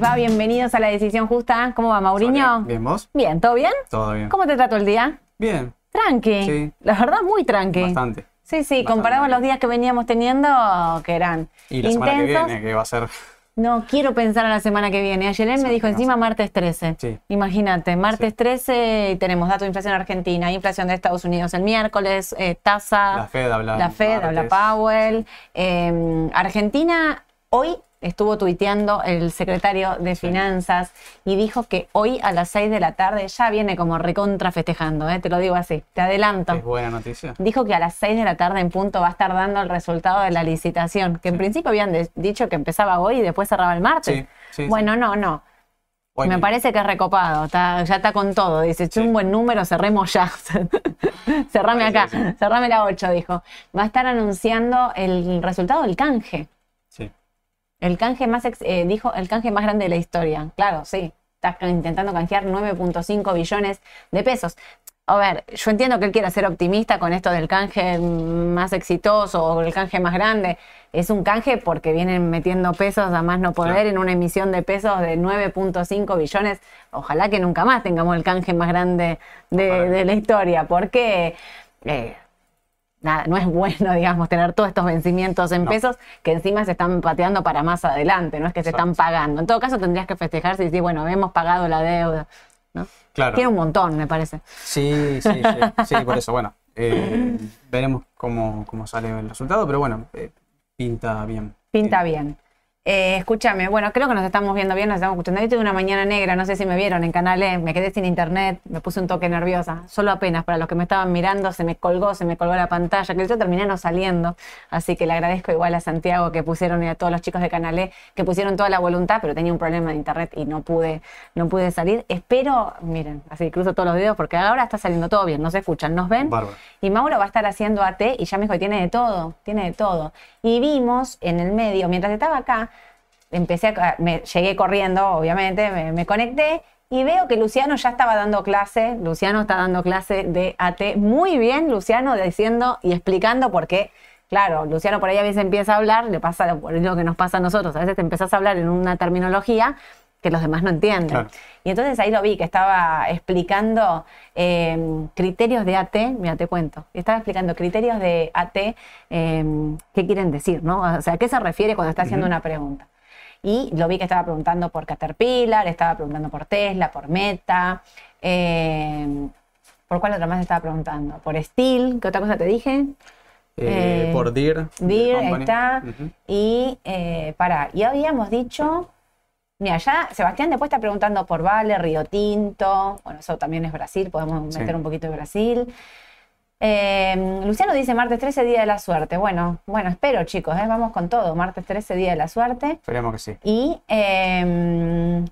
Les va? Bienvenidos a La Decisión Justa. ¿Cómo va, Mauriño? Bien, ¿vos? Bien, ¿todo bien? Todo bien. ¿Cómo te trató el día? Bien, Tranqui. Sí. La verdad, muy tranqui. bastante. Sí, sí, Bastante comparado a los días que veníamos teniendo, que eran Y la semana que viene, que va a ser. No quiero pensar a la semana que viene. Ayer él me dijo encima martes 13. Sí. Imagínate, martes Sí. 13 y tenemos dato de inflación argentina, inflación de Estados Unidos el miércoles, eh, tasa. La Fed habla. La Fed, habla. Powell. Eh, Argentina hoy estuvo tuiteando el secretario de Finanzas y dijo que hoy a las 6 de la tarde ya viene como recontra festejando, ¿eh? te lo digo así, te adelanto. Es buena noticia. Dijo que a las 6 de la tarde en punto va a estar dando el resultado de la licitación, que en principio habían dicho que empezaba hoy y después cerraba el martes. Sí, bueno, no, no. Hoy Me mismo. parece que es recopado, está- ya está con todo. Dice, "Che, Sí. un buen número, cerremos ya. Cerrame acá, cerrame la 8, dijo. Va a estar anunciando el resultado del canje. El canje más, ex- eh, dijo, el canje más grande de la historia. Claro, sí. Está intentando canjear 9.5 billones de pesos. A ver, yo entiendo que él quiera ser optimista con esto del canje más exitoso o el canje más grande. Es un canje porque vienen metiendo pesos a más no poder en una emisión de pesos de 9.5 billones. Ojalá que nunca más tengamos el canje más grande de la historia, porque eh, nada, no es bueno, digamos, tener todos estos vencimientos en No. pesos que encima se están pateando para más adelante, no es que se están pagando. En todo caso, tendrías que festejarse y decir, bueno, hemos pagado la deuda. ¿no? Claro. Tiene un montón, me parece. Sí, sí, sí, sí, por eso, bueno. eh, veremos cómo, cómo sale el resultado, pero bueno, eh, pinta bien. Pinta bien. Eh, escúchame, bueno, creo que nos estamos viendo bien, nos estamos escuchando. Hoy tuve una mañana negra, no sé si me vieron en Canal E, me quedé sin internet, me puse un toque nerviosa, solo apenas para los que me estaban mirando, se me colgó, se me colgó la pantalla, que yo terminé no saliendo, así que le agradezco igual a Santiago que pusieron y a todos los chicos de Canal E que pusieron toda la voluntad, pero tenía un problema de internet y no pude, no pude salir. Espero, miren, así cruzo todos los dedos porque ahora está saliendo todo bien, no se escuchan, nos ven. Bárbaro. Y Mauro va a estar haciendo AT y ya me dijo que tiene de todo, tiene de todo. Y vimos en el medio, mientras estaba acá, empecé a, me, llegué corriendo, obviamente, me, me conecté y veo que Luciano ya estaba dando clase, Luciano está dando clase de AT muy bien, Luciano diciendo y explicando por qué. Claro, Luciano por ahí a veces empieza a hablar, le pasa lo que nos pasa a nosotros, a veces te empezás a hablar en una terminología que los demás no entienden. Claro. Y entonces ahí lo vi, que estaba explicando eh, criterios de AT, mira, te cuento, estaba explicando criterios de AT, eh, qué quieren decir, ¿no? O sea, ¿a qué se refiere cuando está haciendo una pregunta? Y lo vi que estaba preguntando por Caterpillar, estaba preguntando por Tesla, por Meta, eh, ¿por cuál otra más estaba preguntando? Por Steel, ¿qué otra cosa te dije? Eh, por Deer. Company. está. Y eh, para, y habíamos dicho, mira, ya Sebastián después está preguntando por Vale, Río Tinto, bueno, eso también es Brasil, podemos Sí. meter un poquito de Brasil. Eh, Luciano dice martes 13, día de la suerte. Bueno, bueno, espero chicos, ¿eh? vamos con todo. Martes 13, día de la suerte. Esperemos que sí. Y, eh,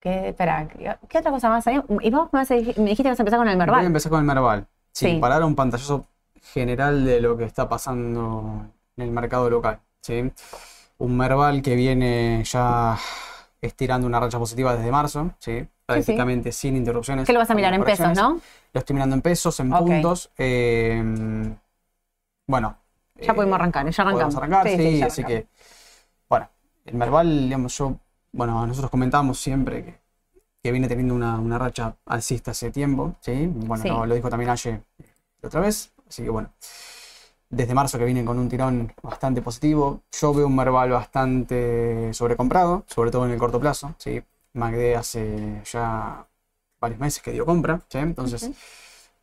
¿qué, espera, ¿qué, otra cosa más hay? Y vos me, vas a dij- me dijiste que vas a empezar con el Voy a Merval. empezar con el Merval. Sí, Sí. para dar un pantallazo general de lo que está pasando en el mercado local. ¿sí? Un Merval que viene ya estirando una racha positiva desde marzo, ¿sí? prácticamente sin interrupciones. ¿Qué lo vas a mirar en pesos, no? Lo estoy mirando en pesos, en puntos. eh, bueno. Ya eh, podemos arrancar, ya arrancamos. Podemos arrancar, Sí, sí, sí, ya así arrancamos. que, bueno, el Merval, digamos, yo bueno, nosotros comentamos siempre que, que viene teniendo una, una racha alcista hace tiempo, ¿sí? Bueno, Sí. Lo, lo dijo también ayer otra vez, así que bueno, desde marzo que vienen con un tirón bastante positivo. Yo veo un Merval bastante sobrecomprado, sobre todo en el corto plazo, ¿sí? MACD hace ya varios meses que dio compra, ¿sí? Entonces,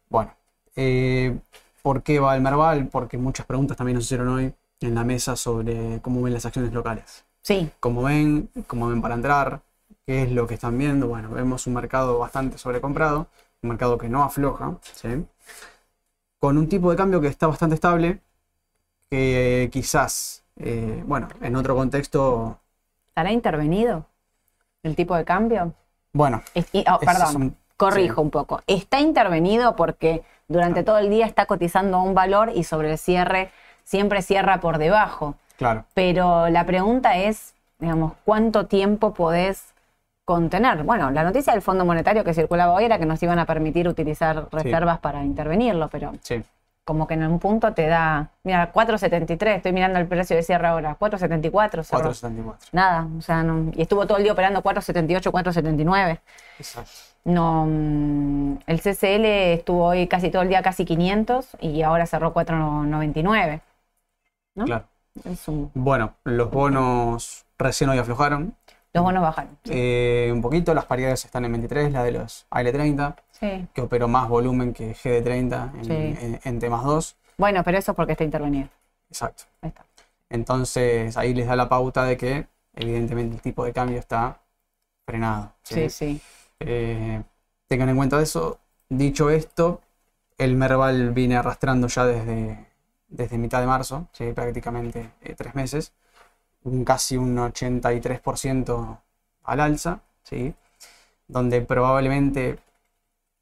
bueno, eh, ¿por qué va el Merval? Porque muchas preguntas también nos hicieron hoy en la mesa sobre cómo ven las acciones locales. Sí, ¿Cómo ven? ¿Cómo ven para entrar? ¿Qué es lo que están viendo? Bueno, vemos un mercado bastante sobrecomprado, un mercado que no afloja, ¿sí? Con un tipo de cambio que está bastante estable, que quizás, eh, bueno, en otro contexto, ¿estará intervenido el tipo de cambio? bueno, Es- y- oh, perdón, son- corrijo sí. un poco. Está intervenido porque durante todo el día está cotizando un valor y sobre el cierre siempre cierra por debajo. claro, Pero la pregunta es, digamos, ¿cuánto tiempo podés contener? Bueno, la noticia del Fondo Monetario que circulaba hoy era que nos iban a permitir utilizar reservas para intervenirlo, pero sí, como que en un punto te da, mira, 4.73, estoy mirando el precio de cierre ahora, 4.74, cerró. 474. Nada, o sea, no- y estuvo todo el día operando 4.78, 4.79. Exacto. No, el CCL estuvo hoy casi todo el día casi 500 y ahora cerró 4.99. ¿No? Claro. Es un- Bueno, los bonos recién hoy aflojaron. Los bonos bajaron. eh, un poquito, las paridades están en 23, la de los AL30, Sí. que operó más volumen que GD30 en, Sí. en, en temas 2. Bueno, pero eso es porque está intervenido. Exacto. Ahí está. Entonces ahí les da la pauta de que evidentemente el tipo de cambio está frenado. Sí, sí. Eh, tengan en cuenta eso. Dicho esto, el Merval viene arrastrando ya desde, desde mitad de marzo, ¿sí? prácticamente eh, tres meses, un casi un 83% al alza, ¿sí? donde probablemente,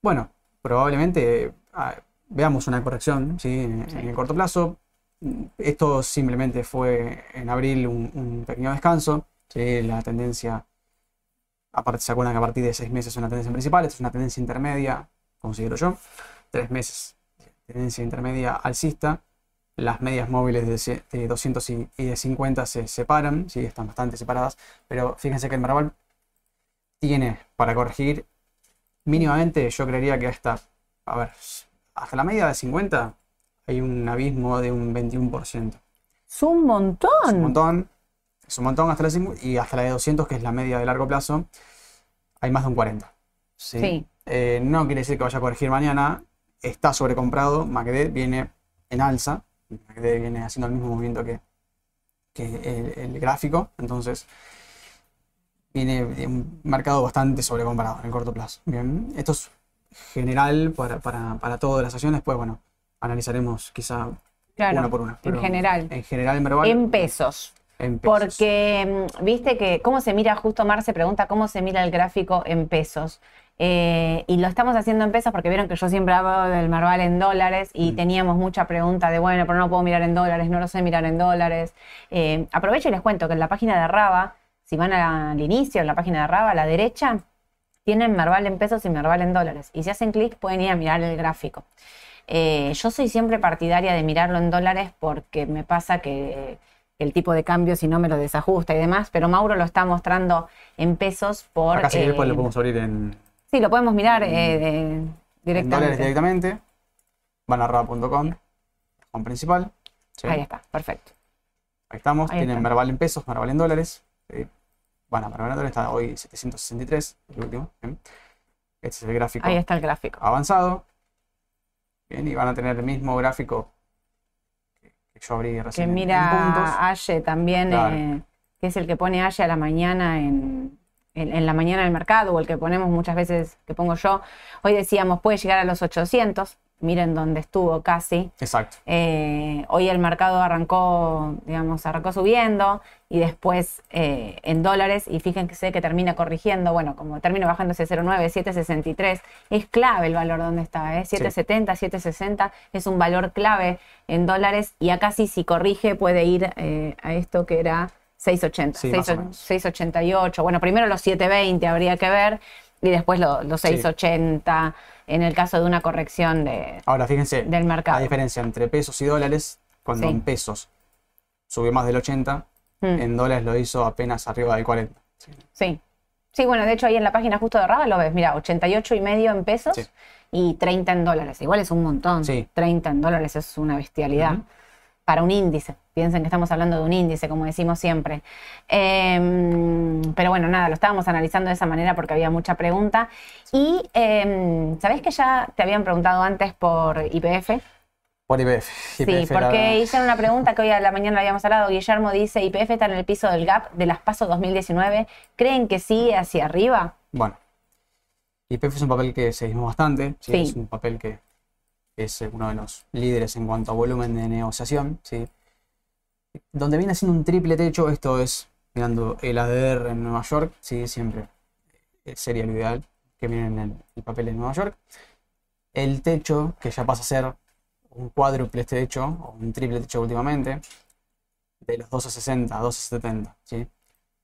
bueno, probablemente ah, veamos una corrección ¿sí? en, en el corto plazo. Esto simplemente fue en abril un, un pequeño descanso, ¿sí? la tendencia aparte se acuerdan que a partir de seis meses es una tendencia principal, esta es una tendencia intermedia, considero yo, tres meses, tendencia intermedia alcista, las medias móviles de, ce- de 200 y, y de 50 se separan, sí, están bastante separadas, pero fíjense que el Merval tiene para corregir mínimamente, yo creería que hasta, a ver, hasta la media de 50 hay un abismo de un 21%. Es un montón. Es un montón. Es un montón hasta la, y hasta la de 200, que es la media de largo plazo, hay más de un 40. ¿sí? Sí. Eh, no quiere decir que vaya a corregir mañana. Está sobrecomprado. MACD viene en alza. MACD viene haciendo el mismo movimiento que, que el, el gráfico. Entonces, viene un mercado bastante sobrecomprado en el corto plazo. Bien, esto es general para, para, para todas las acciones. Pues bueno, analizaremos quizá Claro, una por una. en general. En general, el Merval. En pesos. en pesos. Porque, mm, viste que, ¿cómo se mira? Justo Mar se pregunta cómo se mira el gráfico en pesos. Eh, y lo estamos haciendo en pesos porque vieron que yo siempre hablo del Marval en dólares y Mm. teníamos mucha pregunta de, bueno, pero no puedo mirar en dólares, no lo sé mirar en dólares. Eh, aprovecho y les cuento que en la página de Raba, si van al inicio, en la página de Raba, a la derecha, tienen Merval en pesos y Merval en dólares. Y si hacen clic pueden ir a mirar el gráfico. Eh, yo soy siempre partidaria de mirarlo en dólares porque me pasa que el tipo de cambio si no me lo desajusta y demás, pero Mauro lo está mostrando en pesos por... Acá sí que después eh, lo podemos abrir en, Sí, lo podemos mirar eh, de- en dólares directamente. directamente. Van a con principal. Sí, Ahí está, perfecto. ahí estamos. ahí Tienen está. Merval en pesos, Merval en dólares. Sí. Van a Merval en dólares, está hoy 763, el último. bien. Este es el gráfico Ahí está el gráfico. avanzado. Bien, y van a tener el mismo gráfico que que yo abrí Que recién en- puntos. mira Aye también, Claro. eh, que es el que pone Aye a la mañana en, en, en la mañana del mercado, o el que ponemos muchas veces, que pongo yo. Hoy decíamos, puede llegar a los 800. Miren dónde estuvo casi. Exacto. Eh, hoy el mercado arrancó, digamos, arrancó subiendo y después eh, en dólares y fíjense que termina corrigiendo, bueno, como termina bajándose 0,9, 7,63, es clave el valor donde está, ¿eh? 7,70, 7,60 es un valor clave en dólares y acá sí si corrige puede ir eh, a esto que era 6,80, Sí, más o 6,80, menos. 6,88, bueno, primero los 7,20 habría que ver y después lo- los Sí. 6,80 en el caso de una corrección de, Ahora fíjense, del mercado. la diferencia entre pesos y dólares, cuando Sí. en pesos subió más del 80, Mm. en dólares lo hizo apenas arriba del 40. Sí. sí. bueno, de hecho ahí en la página justo de Raba lo ves, mira, 88 y medio en pesos y 30 en dólares. Igual es un montón. Sí. 30 en dólares es una bestialidad para un índice. Piensen que estamos hablando de un índice, como decimos siempre. Em, pero bueno, nada, lo estábamos analizando de esa manera porque había mucha pregunta. Y, eh, ¿sabés que ya te habían preguntado antes por IPF? Por IPF. sí, porque hicieron una pregunta que hoy a la mañana habíamos hablado. Guillermo dice, IPF está en el piso del gap de las PASO 2019. ¿Creen que sigue hacia arriba? Bueno, IPF es un papel que seguimos bastante. sí. Es un papel que es uno de los líderes en cuanto a volumen de negociación, ¿sí? donde viene haciendo un triple techo, esto es mirando el ADR en Nueva York, ¿sí? siempre eh, sería lo ideal que miren el, el papel en Nueva York. El techo, que ya pasa a ser un cuádruple techo, o un triple techo últimamente, de los 1260 a 1270. ¿sí?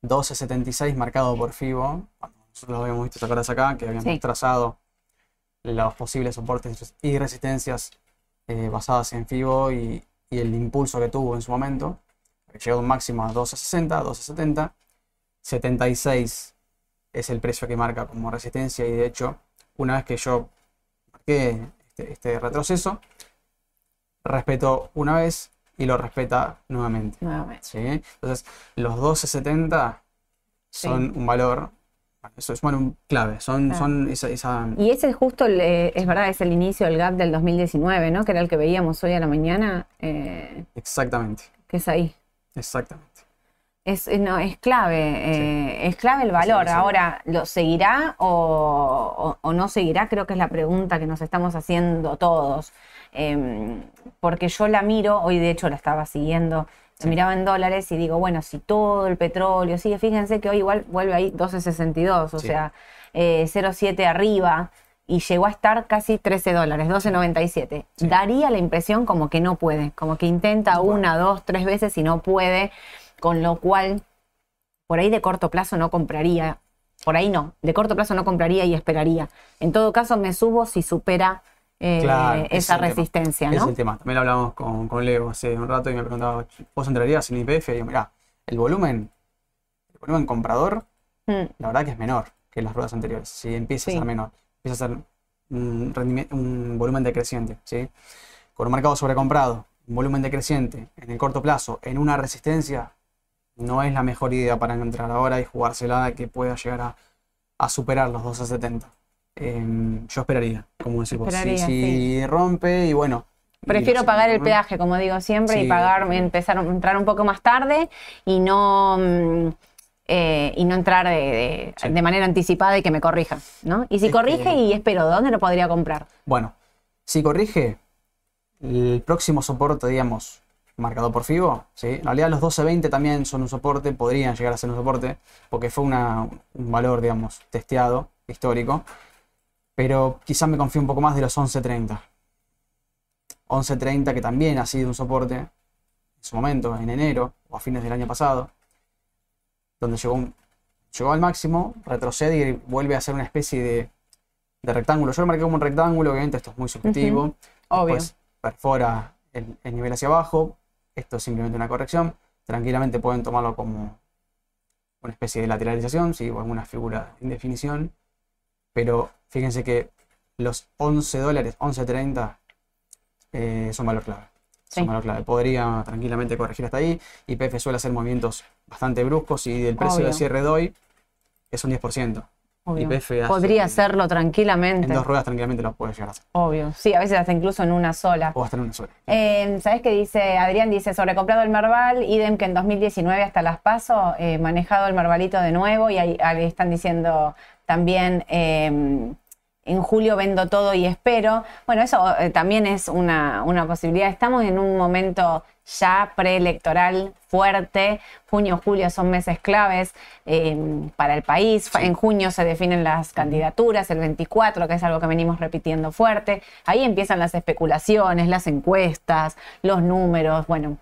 1276 marcado por FIBO, nosotros lo habíamos visto sacar acá, que habíamos trazado los posibles soportes y resistencias eh, basadas en FIBO y, el impulso que tuvo en su momento. Llegó un máximo a 12.60, 12.70. 76 es el precio que marca como resistencia y de hecho, una vez que yo marqué este, este retroceso, respetó una vez y lo respeta nuevamente. Entonces, los 12.70 son un valor eso es bueno, clave. Son, son esa, Y ese es justo, es verdad, es el inicio del gap del 2019, ¿no? Que era el que veíamos hoy a la mañana. Eh, Exactamente. Que es ahí. Exactamente. Es, eh, no, es clave, eh, es clave el valor. Ahora, ¿lo seguirá o, no seguirá? Creo que es la pregunta que nos estamos haciendo todos. Em, porque yo la miro, hoy de hecho la estaba siguiendo miraba en dólares y digo, bueno, si todo el petróleo sigue, fíjense que hoy igual vuelve ahí 12.62, o sea, 0.7 eh, arriba y llegó a estar casi 13 dólares, 12.97. Daría la impresión como que no puede, como que intenta una, dos, tres veces y no puede, con lo cual por ahí de corto plazo no compraría, por ahí no, de corto plazo no compraría y esperaría. En todo caso me subo si supera eh, esa resistencia. ¿no? Es el tema. También lo hablamos con, con, Leo hace un rato y me preguntaba, ¿vos entrarías en IPF? Y digo, mirá, el volumen, el volumen comprador, mm. la verdad que es menor que las ruedas anteriores. Si empieza a ser menor, empieza a ser un, un volumen decreciente. ¿sí? Con un mercado sobrecomprado, un volumen decreciente en el corto plazo, en una resistencia, no es la mejor idea para entrar ahora y jugársela que pueda llegar a, a superar los 2.70. Em, yo esperaría, como decimos. Si, rompe y bueno. Prefiero pagar el peaje, como digo siempre, y pagar, empezar entrar un poco más tarde y no. Mm, eh, y no entrar de, manera anticipada y que me corrija, ¿no? Y si corrige y espero, ¿dónde lo podría comprar? Bueno, si corrige, el próximo soporte, digamos, marcado por FIBO, ¿sí? En realidad los 12.20 también son un soporte, podrían llegar a ser un soporte, porque fue una, un valor, digamos, testeado, histórico pero quizás me confío un poco más de los 11.30. 11.30 que también ha sido un soporte en su momento, en enero o a fines del año pasado, donde llegó, llegó al máximo, retrocede y vuelve a ser una especie de, rectángulo. Yo lo marqué como un rectángulo, obviamente esto es muy subjetivo. Obvio. perfora el, el nivel hacia abajo. Esto es simplemente una corrección. Tranquilamente pueden tomarlo como una especie de lateralización, ¿sí? o alguna figura de indefinición pero fíjense que los 11 dólares, 11.30 eh, son valor clave. Son valor clave. Podría tranquilamente corregir hasta ahí. YPF suele hacer movimientos bastante bruscos y el precio de cierre de hoy es un 10%. Podría hacerlo tranquilamente. En dos ruedas tranquilamente lo puede llegar a hacer. Obvio. Sí, a veces hasta incluso en una sola. O hasta en una sola. Eh, ¿Sabes qué dice? Adrián dice, sobrecomprado el Marval, idem que en 2019 hasta las paso, eh, manejado el Marvalito de nuevo y ahí están diciendo también em, en julio vendo todo y espero. Bueno, eso eh, también es una, posibilidad. Estamos en un momento ya preelectoral fuerte. Junio, julio son meses claves em, para el país. En junio se definen las candidaturas, el 24, que es algo que venimos repitiendo fuerte. Ahí empiezan las especulaciones, las encuestas, los números. Bueno,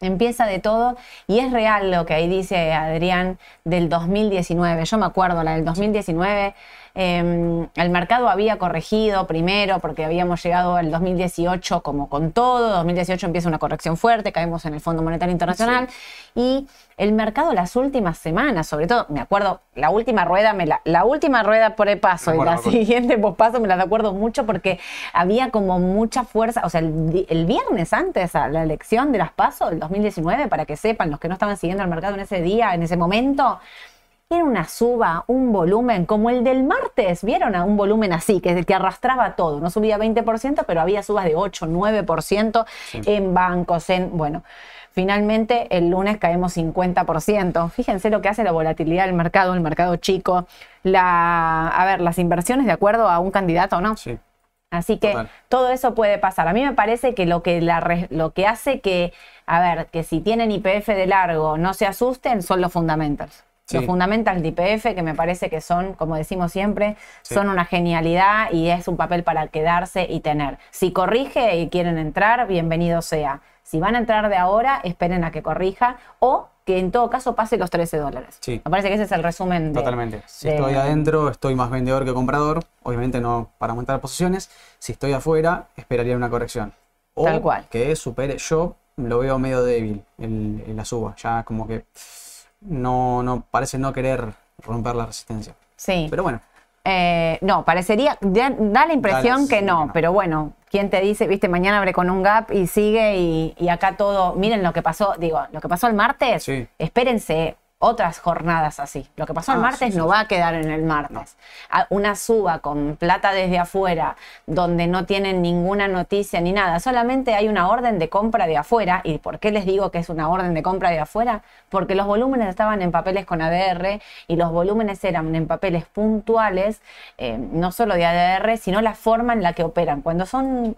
Empieza de todo y es real lo que ahí dice Adrián del 2019. Yo me acuerdo, la del 2019 Em, el mercado había corregido primero porque habíamos llegado al 2018 como con todo. 2018 empieza una corrección fuerte, caemos en el Fondo Monetario Internacional. Y el mercado las últimas semanas, sobre todo, me acuerdo, la última rueda, me la, la última rueda por el paso y la siguiente pospaso me la acuerdo mucho porque había como mucha fuerza, o sea, el, el, viernes antes a la elección de las pasos del 2019, para que sepan los que no estaban siguiendo el mercado en ese día, en ese momento, era una suba, un volumen como el del martes, ¿vieron? A un volumen así, que, que arrastraba todo. No subía 20%, pero había subas de 8, 9% en bancos, en, bueno. Finalmente, el lunes caemos 50%. Fíjense lo que hace la volatilidad del mercado, el mercado chico. La, a ver, las inversiones de acuerdo a un candidato, ¿no? Sí. Así que todo eso puede pasar. A mí me parece que lo que, la, lo que hace que, a ver, que si tienen IPF de largo no se asusten son los fundamentals. Los fundamentals de IPF, que me parece que son, como decimos siempre, son una genialidad y es un papel para quedarse y tener. Si corrige y quieren entrar, bienvenido sea. Si van a entrar de ahora, esperen a que corrija o que en todo caso pase los 13 dólares. Sí. Me parece que ese es el resumen. De, Totalmente. Si estoy adentro, estoy más vendedor que comprador. Obviamente no para aumentar posiciones. Si estoy afuera, esperaría una corrección. O Tal cual. que supere. Yo lo veo medio débil en la suba. Ya como que no, no parece no querer romper la resistencia. Sí. Pero bueno. Eh, no, parecería, da, la impresión que no, pero bueno, ¿quién te dice, viste, mañana abre con un gap y sigue y, acá todo, miren lo que pasó, digo, lo que pasó el martes, espérense otras jornadas así. Lo que pasó el ah, martes no va a quedar en el martes. Una suba con plata desde afuera, donde no tienen ninguna noticia ni nada, solamente hay una orden de compra de afuera. ¿Y por qué les digo que es una orden de compra de afuera? Porque los volúmenes estaban en papeles con ADR y los volúmenes eran en papeles puntuales, eh, no solo de ADR, sino la forma en la que operan. Cuando son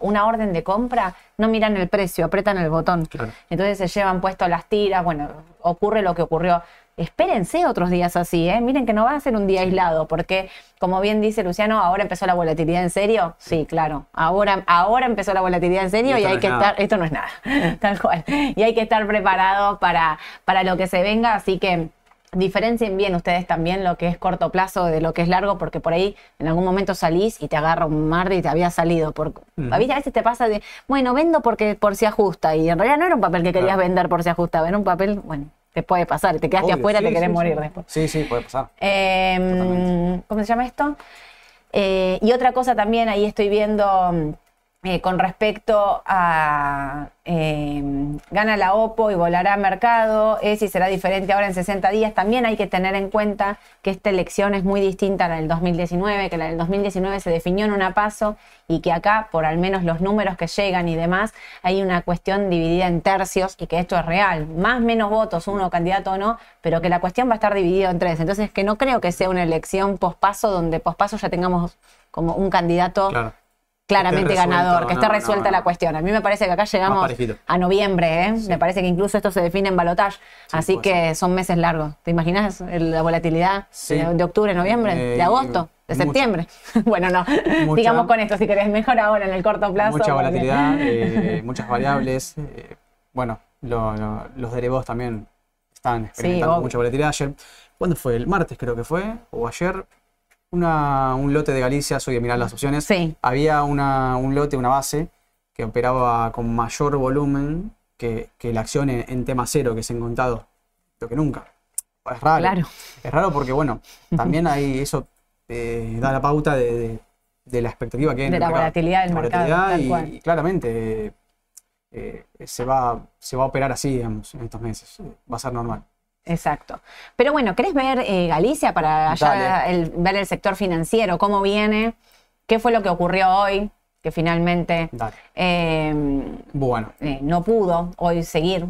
una orden de compra, no miran el precio, apretan el botón. Entonces se llevan puesto las tiras, bueno, ocurre lo que ocurrió. Espérense otros días así, ¿eh? Miren que no va a ser un día aislado, porque como bien dice Luciano, ahora empezó la volatilidad en serio. Sí, claro. Ahora, ahora empezó la volatilidad en serio y, hay que estar, esto no es nada, tal cual. Y hay que estar preparado para, para lo que se venga, así que diferencien bien ustedes también lo que es corto plazo de lo que es largo, porque por ahí en algún momento salís y te agarra un mar y te había salido. Por, A veces te pasa de, bueno, vendo porque por si ajusta, y en realidad no era un papel que querías vender por si ajusta, era un papel, bueno, te puede pasar, te quedaste afuera, te querés morir después. Sí, sí, puede pasar. Em, ¿Cómo se llama esto? Eh, y otra cosa también, ahí estoy viendo eh, con respecto a eh, gana la OPO y volará a mercado, es y será diferente ahora en 60 días, también hay que tener en cuenta que esta elección es muy distinta a la del 2019, que la del 2019 se definió en una paso y que acá, por al menos los números que llegan y demás, hay una cuestión dividida en tercios y que esto es real, más menos votos, uno candidato o no, pero que la cuestión va a estar dividida en tres. Entonces, que no creo que sea una elección pospaso donde pospaso ya tengamos como un candidato claramente ganador, que esté resuelta la cuestión. A mí me parece que acá llegamos a noviembre, ¿eh? me parece que incluso esto se define en balotage, así que son meses largos. ¿Te imaginas la volatilidad de, octubre, noviembre, de eh, agosto? de septiembre. bueno, no, digamos con esto, si querés, mejor ahora en el corto plazo. Mucha volatilidad, eh, muchas variables. bueno, los derivados también están experimentando mucha volatilidad. Ayer, ¿cuándo fue? El martes creo que fue, o ayer, una, un lote de Galicia, soy de mirar las opciones. Sí. Había una, un lote, una base, que operaba con mayor volumen que, que la acción en, tema cero que se han contado. Lo que nunca. Es raro. Claro. Es raro porque, bueno, también ahí eso eh, da la pauta de, de, la expectativa que hay en de la volatilidad del mercado. y, claramente eh, se, va, se va a operar así, digamos, en estos meses. Va a ser normal. Exacto. Pero bueno, ¿querés ver eh, Galicia para allá ver el sector financiero? ¿Cómo viene? ¿Qué fue lo que ocurrió hoy? Que finalmente em, bueno. Eh, no pudo hoy seguir,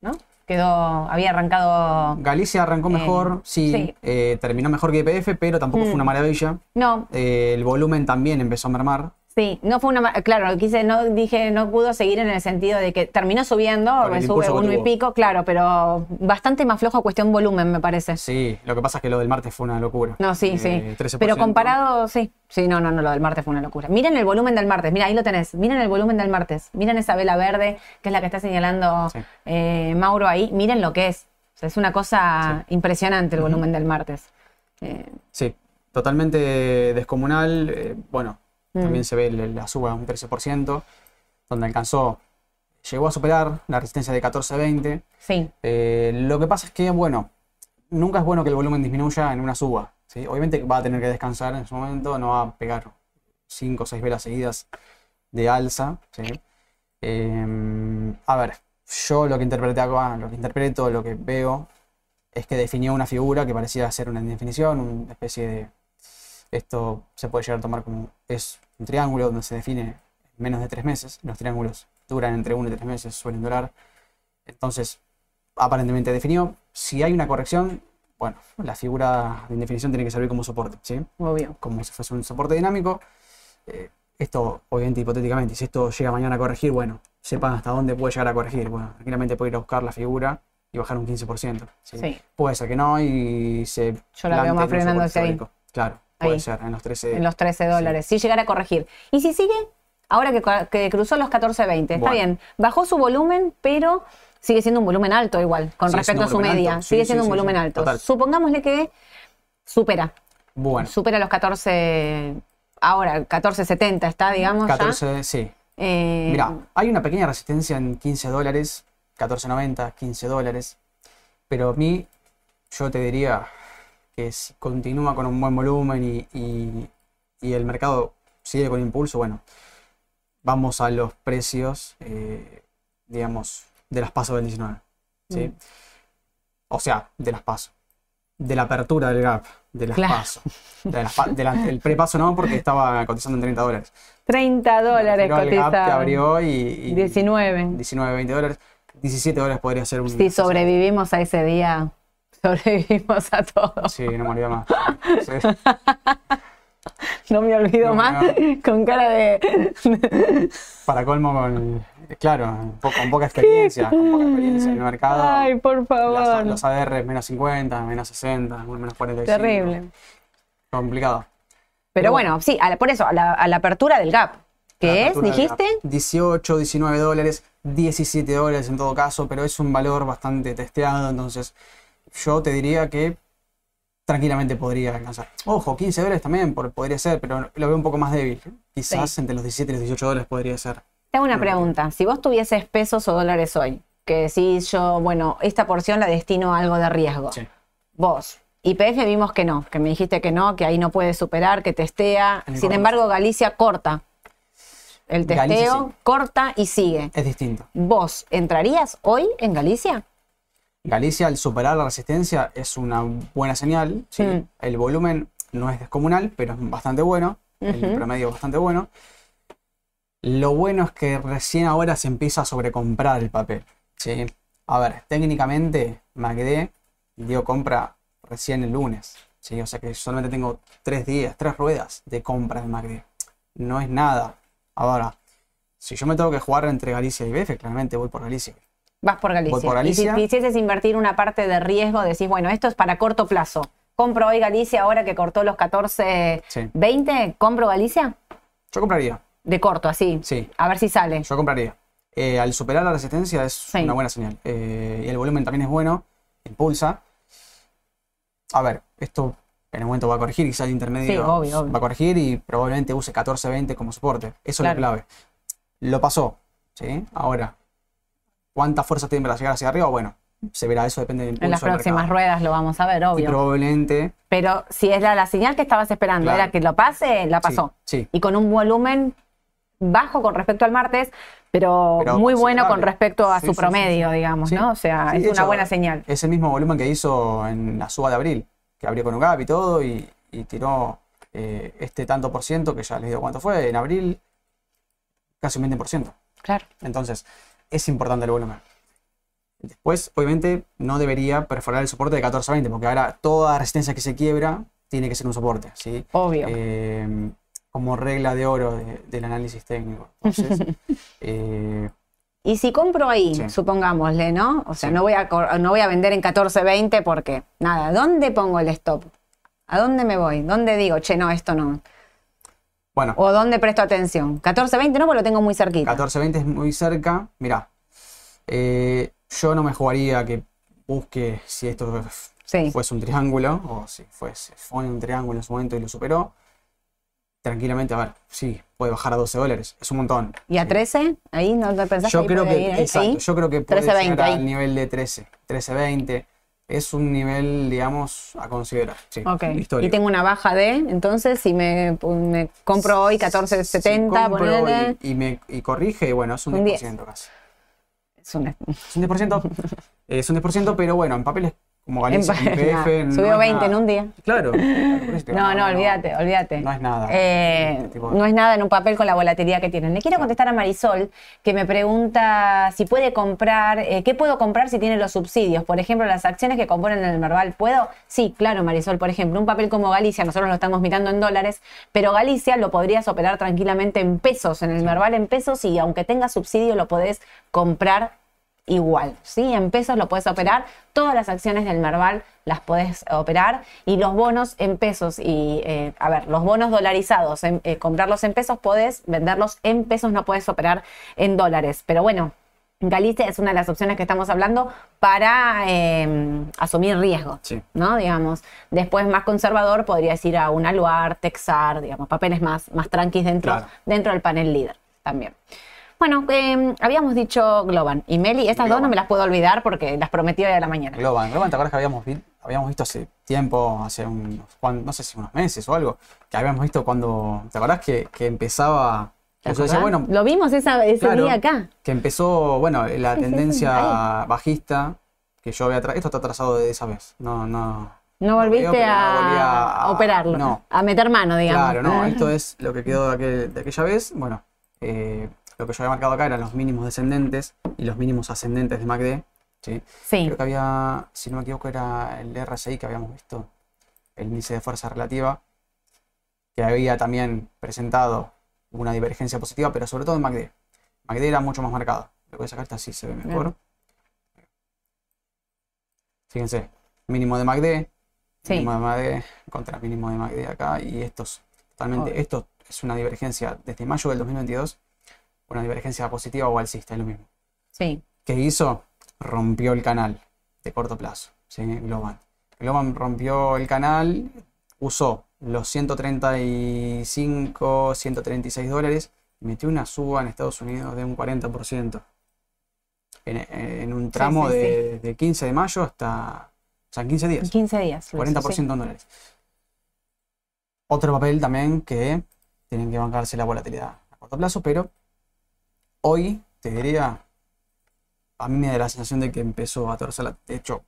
¿no? Quedó, había arrancado. Galicia arrancó mejor, sí, terminó mejor que IPF, pero tampoco fue una mm. maravilla. No. el volumen también empezó a mermar. Sí, no fue una. Claro, quise, no dije, no pudo seguir en el sentido de que terminó subiendo, sube uno y pico, claro, pero bastante más flojo cuestión volumen, me parece. Sí, lo que pasa es que lo del martes fue una locura. No, sí, sí. Pero comparado, sí. Sí, no, no, no, lo del martes fue una locura. Miren el volumen del martes, mira, ahí lo tenés. Miren el volumen del martes. Miren esa vela verde, que es la que está señalando eh, Mauro ahí. Miren lo que es. es una cosa impresionante el volumen del martes. Eh, sí, totalmente descomunal. eh, bueno, Mm. también se ve la suba un 13%, donde alcanzó, llegó a superar la resistencia de 14.20. Sí, Eh, lo que pasa es que, bueno, nunca es bueno que el volumen disminuya en una suba. ¿sí? Obviamente va a tener que descansar en su momento, no va a pegar 5 o 6 velas seguidas de alza. ¿sí? Eh, a ver, yo lo que interpreté acá, lo que interpreto, lo que veo, es que definió una figura que parecía ser una indefinición, una especie de... Esto se puede llegar a tomar como... Es un triángulo donde se define en menos de 3 meses. Los triángulos duran entre 1 y 3 meses, suelen durar. Entonces, aparentemente definió. Si hay una corrección, bueno, la figura de indefinición tiene que servir como soporte, ¿sí? obvio. Como si fuese un soporte dinámico. Eh, esto, obviamente, hipotéticamente, si esto llega mañana a corregir, bueno, sepan hasta dónde puede llegar a corregir. Bueno, tranquilamente puede ir a buscar la figura y bajar un 15%. ¿sí? Sí. Puede ser que no y se. Yo la veo más frenándose ahí. Claro, puede Ahí. ser, en los 13. En los 13 dólares. Si llegara a corregir. Y si sigue, ahora que, que cruzó los 14.20, está Bueno. bien. Bajó su volumen, pero sigue siendo un volumen alto igual, con Sigue respecto a su un volumen media. Sí, sigue sí, siendo un sí, volumen sí. alto. Total. Supongámosle que supera. Bueno, Supera los 14. Ahora, 14.70 está, digamos. ya. 14, sí. Eh, Mira, hay una pequeña resistencia en 15 dólares, 14.90, 15 dólares. Pero a mí, yo te diría que si continúa con un buen volumen y, y- y el mercado sigue con impulso, bueno, vamos a los precios, eh, digamos, de las pasos del 19. ¿sí? Mm. O sea, de las pasos. De la apertura del gap, de las Claro. pasos. De las de la- el prepaso no, porque estaba cotizando en 30 dólares. 30 dólares el gap que abrió y, y 19. 19, 20 dólares. 17 dólares podría ser un. Si sobrevivimos a ese día, sobrevivimos a todo. Sí, no me olvido más. Sí. No me olvido No, más, no. con cara de... Para colmo, con, claro, con poca experiencia, con poca experiencia en el mercado. Ay, por Las- favor. los ADR menos 50, menos 60, menos 45. Terrible. Complicado. Pero Pero bueno, sí, a la- por eso, a la, a la apertura del gap. ¿Qué es? ¿Dijiste? gap. 18, 19 dólares, 17 dólares en todo caso, pero es un valor bastante testeado, entonces yo te diría que tranquilamente podría alcanzar. Ojo, 15 dólares también por- podría ser, pero lo veo un poco más débil. Quizás Sí. entre los 17 y los 18 dólares podría ser. Tengo una Mm. pregunta. Si vos tuvieses pesos o dólares hoy, que si yo, bueno, esta porción la destino a algo de riesgo. Sí. Vos, IPF vimos que no, que me dijiste que no, que ahí no puede superar, que testea. Sin embargo, Galicia corta. El testeo Galicia sí. corta y sigue. Es distinto. ¿Vos entrarías hoy en Galicia? Galicia al superar la resistencia es una buena señal. ¿sí? Mm. El volumen no es descomunal, pero es bastante bueno. El promedio es bastante bueno. Lo bueno es que recién ahora se empieza a sobrecomprar el papel. ¿sí? A ver, técnicamente MACD dio compra recién el lunes. ¿sí? O sea que solamente tengo tres días, tres ruedas de compra de MACD. No es nada. Ahora, si yo me tengo que jugar entre Galicia y BF, claramente voy por Galicia. Vas por Galicia. Voy por Galicia. Y si quisieses invertir una parte de riesgo, decís, bueno, esto es para corto plazo. Compro hoy Galicia ahora que cortó los 14, Sí. 20, ¿compro Galicia? Yo compraría. De corto, así. Sí. A ver si sale. Yo compraría. Eh, al superar la resistencia es Sí. una buena señal. Eh, y el volumen también es bueno, impulsa. A ver, esto en un momento va a corregir, quizá el intermedio Sí, obvio, obvio. va a corregir y probablemente use 14-20 como soporte. Eso Claro. es lo clave. Lo pasó, ¿sí? Ahora, ¿cuánta fuerza tiene para llegar hacia arriba? Bueno, se verá, eso depende del impulso En las próximas ruedas lo vamos a ver, Y obvio. probablemente... Pero si es la, la señal que estabas esperando, Claro. era que lo pase, la pasó. Sí, sí. Y con un volumen bajo con respecto al martes, pero, Pero muy bueno con respecto a Sí, su sí, promedio, digamos. ¿no? O sea, es una hecho, buena señal. Es el mismo volumen que hizo en la suba de abril, que abrió con un gap y todo, y, y tiró eh, este tanto por ciento, que ya les digo cuánto fue, en abril casi un 20%. Claro. Entonces, es importante el volumen. Después, obviamente, no debería perforar el soporte de 14-20, porque ahora toda resistencia que se quiebra tiene que ser un soporte, ¿sí? Obvio. Eh, como regla de oro de- del análisis técnico. Entonces, eh, Y si compro ahí, Sí. supongámosle, ¿no? O sea, Sí. no, voy a, no voy a vender en 14.20 porque, nada, ¿dónde pongo el stop? ¿A dónde me voy? ¿Dónde digo, che, no, esto no? Bueno, ¿O dónde presto atención? 14.20 no, porque lo tengo muy cerquita. 14-20 es muy cerca. Mirá, eh, yo no me jugaría que busque si esto Sí. fuese un triángulo, o si fuese, fue un triángulo en su momento y lo superó, tranquilamente, a ver, sí, puede bajar a 12 dólares, es un montón. ¿Y a Sí. 13? ¿Ahí no te pensás Yo ahí creo puede que, ir exacto, ahí? yo creo que puede 13, 20 llegar ahí. al nivel de 13, 13, 20. Es un nivel, digamos, a considerar. Sí, Ok. histórico. Y tengo una baja de, entonces, si me, me compro hoy 14.70, Si y, y me, y corrige, bueno, es un Un 10% casi. es un- Es un 10%, es un 10%, pero bueno, en papeles como Galicia, IPF, no subió es 20 en un día. Claro. por eso te digo, No, no, olvídate, olvídate. No es nada. Eh, Este no es nada en un papel con la volatilidad que tienen. Le quiero contestar a Marisol, que me pregunta si puede comprar, eh, ¿qué puedo comprar si tiene los subsidios? Por ejemplo, las acciones que componen el Merval, ¿puedo? Sí, claro, Marisol. Por ejemplo, un papel como Galicia, nosotros lo estamos mirando en dólares, pero Galicia lo podrías operar tranquilamente en pesos, en el Merval en pesos, y aunque tenga subsidio, lo podés comprar igual, ¿sí? En pesos lo puedes operar, todas las acciones del Merval las puedes operar y los bonos en pesos y, eh, a ver, los bonos dolarizados, en- eh, comprarlos en pesos podés, venderlos en pesos no puedes operar en dólares, pero bueno. Galicia es una de las opciones que estamos hablando para eh, asumir riesgo, Sí. ¿no? Digamos, después más conservador podrías ir a un Aluar, Texar, digamos, papeles más, más tranquis dentro, Claro. dentro del panel líder también. Bueno, eh, habíamos dicho Globan y Meli, estas dos no me las puedo olvidar porque las prometió hoy a la mañana. Globan, Globan, ¿te acuerdas que habíamos, vi- habíamos visto hace tiempo, hace unos, no sé si unos meses o algo, que habíamos visto cuando, ¿te acuerdas que, que empezaba, ¿Te yo decía, bueno, Lo vimos esa, ese Claro. día acá. que empezó, bueno, la tendencia bajista que yo había esto está trazado de esa vez, no, no, No volviste a, operarlo, no. a meter mano, digamos. Claro, no, esto es lo que quedó de, aquel- de aquella vez. Bueno, eh, lo que yo había marcado acá eran los mínimos descendentes y los mínimos ascendentes de MACD. ¿sí? Sí, Creo que había, si no me equivoco, era el RSI que habíamos visto, el índice de fuerza relativa, que había también presentado una divergencia positiva, pero sobre todo en MACD. MACD era mucho más marcado. Lo voy a sacar, esta así se ve mejor. Fíjense, mínimo de MACD, Sí. mínimo de MACD contra mínimo de MACD acá, y estos, totalmente, Obvio. esto es una divergencia desde mayo del 2022, una divergencia positiva o alcista, es lo mismo. sí. ¿Qué hizo? Rompió el canal de corto plazo, ¿sí? Globan. Globan rompió el canal, usó los 135, 136 dólares y metió una suba en Estados Unidos de un 40%. En, en un tramo sí, de, de 15 de mayo hasta, o sea, en 15 días. 15 días. lo hizo, 40% sí. en dólares. Otro papel también que tienen que bancarse la volatilidad a corto plazo, pero hoy te diría, a mí me da la sensación de que empezó a torcer la... De hecho,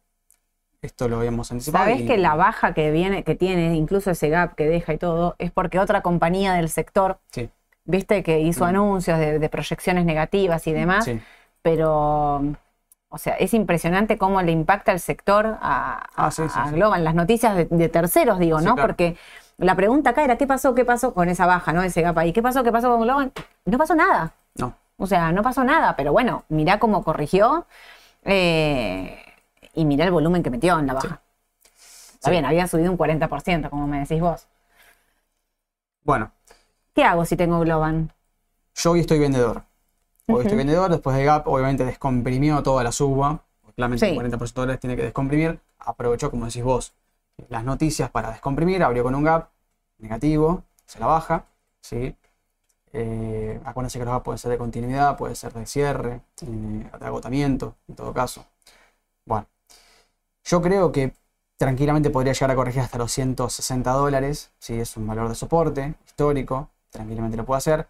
esto lo habíamos anticipado. Sabés y- que la baja que viene, que tiene, incluso ese gap que deja y todo, es porque otra compañía del sector, Sí, viste, que hizo Mm. anuncios de, de proyecciones negativas y demás, sí, pero, o sea, es impresionante cómo le impacta el sector a, Ah, sí, a. Globan, las noticias de, de terceros, digo, ¿no? claro. Porque la pregunta acá era, ¿qué pasó, qué pasó con esa baja, ¿no? Ese gap ahí, ¿qué pasó, qué pasó con Globan? No pasó nada. no. O sea, no pasó nada, pero bueno, mirá cómo corrigió eh, y mirá el volumen que metió en la baja. Está Sí. bien, había subido un 40%, como me decís vos. Bueno, ¿Qué hago si tengo Globan? yo hoy estoy vendedor. Hoy estoy vendedor, después de Gap obviamente descomprimió toda la suba. Claramente Sí. el 40% de dólares tiene que descomprimir. Aprovechó, como decís vos, las noticias para descomprimir. Abrió con un Gap negativo, se la baja. ¿sí? Eh, acuérdense que los Gap pueden ser de continuidad, puede ser de cierre, eh, de agotamiento, en todo caso. Bueno, yo creo que tranquilamente podría llegar a corregir hasta los 160 dólares. ¿sí? Es un valor de soporte histórico, tranquilamente lo puede hacer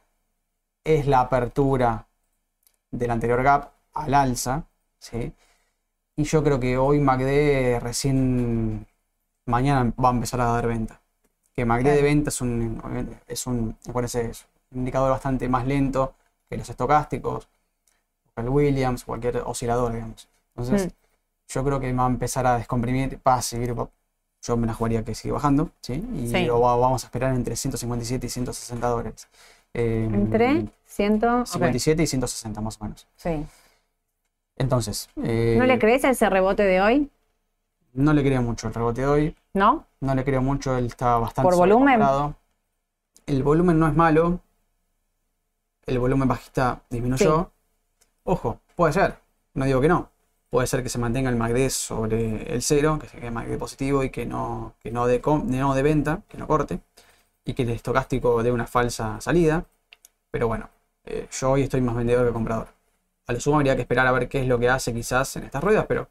es la apertura del anterior gap al alza, ¿sí? Y yo creo que hoy MACD recién mañana va a empezar a dar venta. Que MACD de venta es un, es un, me parece, es un indicador bastante más lento que los estocásticos, el Williams, cualquier oscilador, digamos. Entonces, Mm. yo creo que va a empezar a descomprimir, va a seguir, yo me la jugaría que sigue bajando, ¿sí? Y Sí. lo va- vamos a esperar entre 157 y 160 dólares. Eh, Entre 100. ok, 57 y 160 más o menos. sí. Entonces, eh, ¿No le crees a ese rebote de hoy? no le creo mucho el rebote de hoy, ¿No? no le creo mucho, él está bastante ¿Por volumen? El volumen no es malo, el volumen bajista disminuyó. Ojo, puede ser, no digo que no, puede ser que se mantenga el MACD sobre el cero, que se quede MACD positivo y que no, que no, de, no de venta, que no corte, y que el estocástico dé una falsa salida. Pero bueno, eh, yo hoy estoy más vendedor que comprador. A lo sumo habría que esperar a ver qué es lo que hace quizás en estas ruedas, pero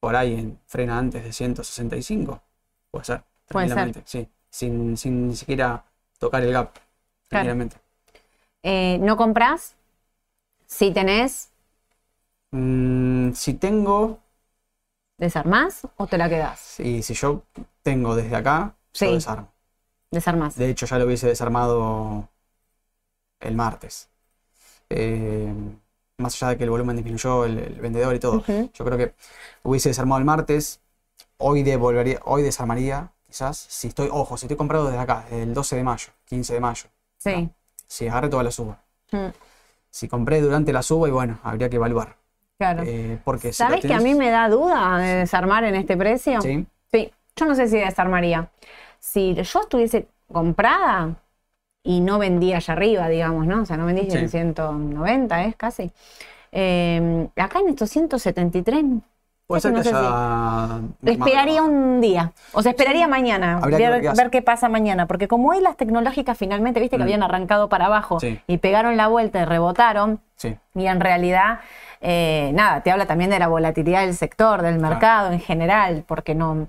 por ahí en frena antes de 165. Puede ser, tranquilamente, sí. Sin, sin ni siquiera tocar el gap, tranquilamente. Eh, ¿No compras? Si tenés. Mm, si tengo. ¿Desarmás o te la quedás? Sí, si yo tengo desde acá, sí. desarmo. Desarmás. De hecho, ya lo hubiese desarmado el martes. Eh, más allá de que el volumen disminuyó, el, vendedor y todo. Yo creo que hubiese desarmado el martes. Hoy devolvería, hoy desarmaría, quizás. Si estoy, ojo, si estoy comprado desde acá, desde el 12 de mayo, 15 de mayo. Sí. Si agarre toda la suba. Si compré durante la suba, y bueno, habría que evaluar. Claro. Eh, porque ¿Sabes que a mí me da duda de desarmar en este precio? Sí. Sí. Yo no sé si desarmaría. Si yo estuviese comprada, y no vendía allá arriba, digamos, ¿no? O sea, no vendí en 190, es casi. Eh, acá en estos 173. Esperaría un día. O sea, esperaría mañana. Ver, qué pasa mañana. Porque como hoy las tecnológicas finalmente, viste que mm. habían arrancado para abajo y pegaron la vuelta y rebotaron. Y en realidad, eh, nada, te habla también de la volatilidad del sector, del mercado en general, porque no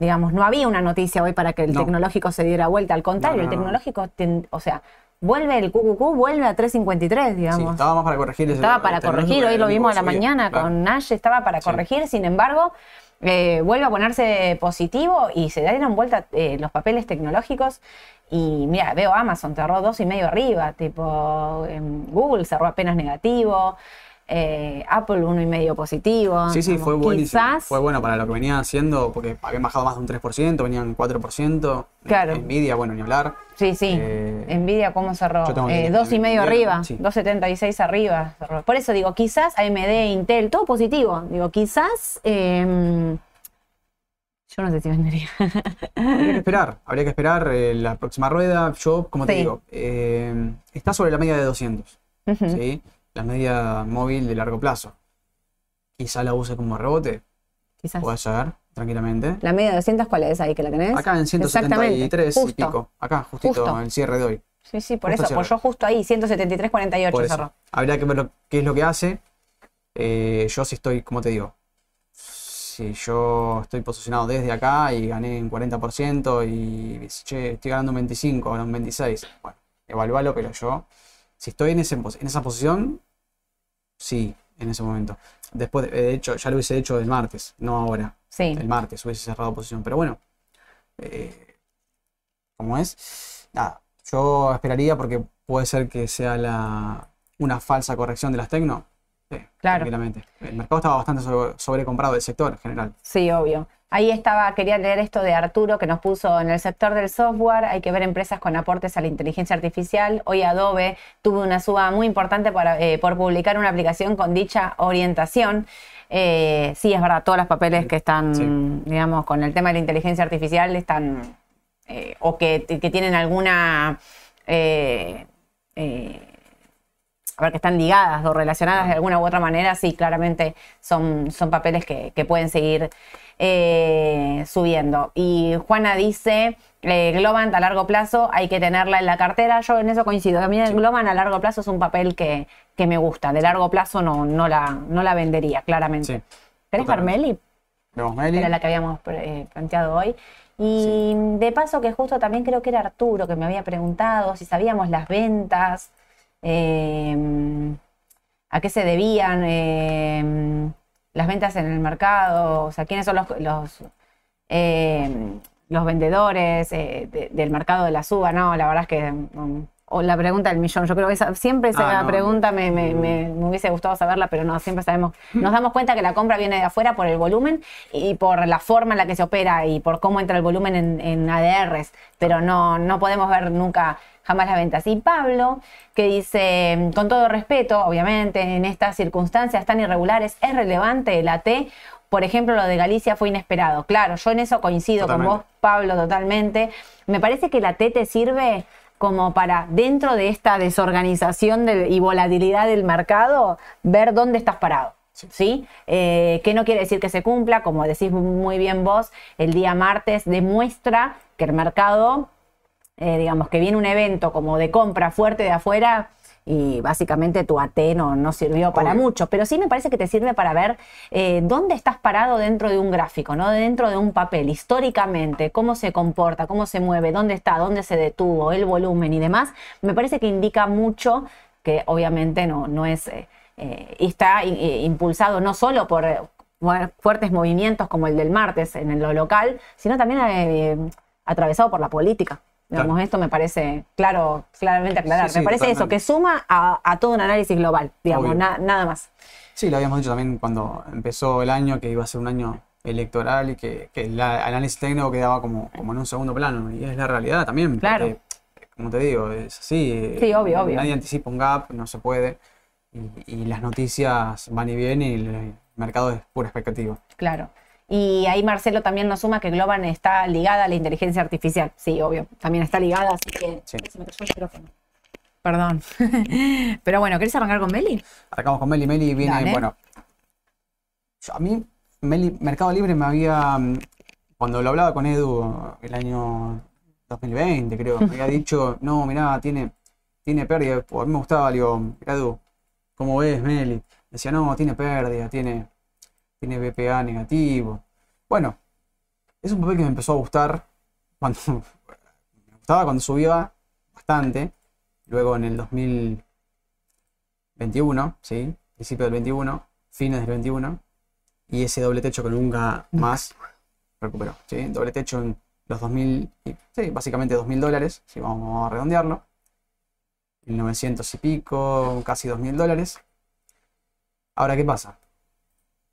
digamos, no había una noticia hoy para que el tecnológico se diera vuelta. Al contrario, el tecnológico, o sea, vuelve el QQQ, vuelve a 353, digamos. Sí, estaba más para corregir. Estaba para corregir, hoy lo vimos a la mañana con Nash, estaba para corregir, sin embargo, eh, vuelve a ponerse positivo y se dieron vuelta eh, los papeles tecnológicos. Y mira, veo Amazon, cerró dos y medio arriba, tipo Google cerró apenas negativo. Eh, Apple uno y medio positivo. Sí, sí, fue buenísimo. Fue bueno para lo que venían haciendo, porque habían bajado más de un 3%, venían 4%. Claro. Nvidia, bueno, ni hablar. Sí, sí. Eh, Nvidia, ¿cómo cerró? Eh, dos y medio arriba, 2,76 arriba. Por eso digo, quizás AMD, Intel, todo positivo. Digo, quizás... Em, yo no sé si vendería. habría que esperar, habría que esperar la próxima rueda. Yo, como te digo, está sobre la media de 200. ¿sí? La media móvil de largo plazo. Quizá la use como rebote. Quizás. Puede ser, tranquilamente. ¿La media de 200 cuál es ahí que la tenés? Acá en 173 y pico. Acá, justito, en el cierre de hoy. Sí, sí, por eso, por yo justo ahí, 173.48 cerró. Habría que ver qué es lo que hace. Eh, yo sí estoy, como te digo, si yo estoy posicionado desde acá y gané un 40% y che, estoy ganando un 25, ahora un 26, bueno, evalúalo, pero yo si estoy en, ese, en esa posición, sí, en ese momento. Después, de hecho, ya lo hubiese hecho el martes, no ahora. Sí. El martes hubiese cerrado posición. Pero bueno, eh, como es, nada, yo esperaría porque puede ser que sea la, una falsa corrección de las tecno. Sí, claro. Tranquilamente. El mercado estaba bastante sobrecomprado del sector en general. Sí, obvio. Ahí estaba, quería leer esto de Arturo que nos puso en el sector del software, hay que ver empresas con aportes a la inteligencia artificial. Hoy Adobe tuvo una suba muy importante eh, por publicar una aplicación con dicha orientación. Eh, sí, es verdad, todos los papeles que están, digamos, con el tema de la inteligencia artificial están, eh, o que, tienen alguna a ver, que están ligadas o relacionadas de alguna u otra manera, sí, claramente son, son papeles que, pueden seguir eh, subiendo. Y Juana dice, eh, Globant a largo plazo hay que tenerla en la cartera. Yo en eso coincido. A mí el Globant a largo plazo es un papel que, me gusta. De largo plazo no, no, la, no la vendería, claramente. ¿Querés Carmeli? Era la que habíamos eh, planteado hoy. Y de paso que justo también creo que era Arturo que me había preguntado si sabíamos las ventas. Em, a qué se debían em, las ventas en el mercado, o sea, quiénes son los, los, em, vendedores eh, del mercado de la suba, ¿no? La verdad es que... Mm, o la pregunta del millón, yo creo que siempre esa ah, pregunta me, me, hubiese gustado saberla, pero no, siempre sabemos, nos damos cuenta que la compra viene de afuera por el volumen y por la forma en la que se opera y por cómo entra el volumen en, en ADRs, pero no, no podemos ver nunca jamás las ventas. Y Pablo, que dice, con todo respeto, obviamente, en estas circunstancias tan irregulares, ¿es relevante la T? Por ejemplo, lo de Galicia fue inesperado. Claro, yo en eso coincido con vos, Pablo, totalmente. Me parece que la T te sirve como para, dentro de esta desorganización y volatilidad del mercado, ver dónde estás parado. ¿sí? Eh, que no quiere decir que se cumpla, como decís muy bien vos, el día martes demuestra que el mercado, eh, digamos, que viene un evento como de compra fuerte de afuera, y básicamente tu AT no, no sirvió para mucho, pero sí me parece que te sirve para ver eh, dónde estás parado dentro de un gráfico, ¿no? dentro de un papel, históricamente, cómo se comporta, cómo se mueve, dónde está, dónde se detuvo, el volumen y demás, me parece que indica mucho que obviamente no, no es, eh, eh, está impulsado no solo por fuertes movimientos como el del martes en lo local, sino también atravesado por la política. Digamos, esto me parece claro, claramente aclarar. me parece eso, que suma a, todo un análisis global, digamos, nada más. Sí, lo habíamos dicho también cuando empezó el año, que iba a ser un año electoral y que, el análisis técnico quedaba como, como en un segundo plano. Y es la realidad también. Claro. como te digo, es así. Sí, obvio, obvio. Nadie anticipa un gap, no se puede. Y, y las noticias van y vienen y el mercado es pura expectativa. Claro. Y ahí Marcelo también nos suma que Globan está ligada a la inteligencia artificial. Sí, obvio, también está ligada, así que se me cayó el micrófono. Perdón. Pero bueno, ¿querés arrancar con Meli? Arrancamos con Meli. Meli viene, bueno. a mí, Meli, Mercado Libre me había. Cuando lo hablaba con Edu el año 2020, creo, me había dicho, no, mirá, tiene, tiene pérdida. A mí me gustaba, digo, Edu, ¿cómo ves, Meli? Decía, no, tiene pérdida, tiene tiene BPA negativo. Bueno, es un papel que me empezó a gustar cuando me gustaba cuando subía bastante. Luego en el 2021, ¿sí? Principio del 21, fines del 21. Y ese doble techo que nunca más recuperó. ¿sí? Doble techo en los 2000, sí, básicamente 2.000 dólares, si vamos a redondearlo. 1900 y pico, casi 2.000 dólares. Ahora, ¿qué pasa?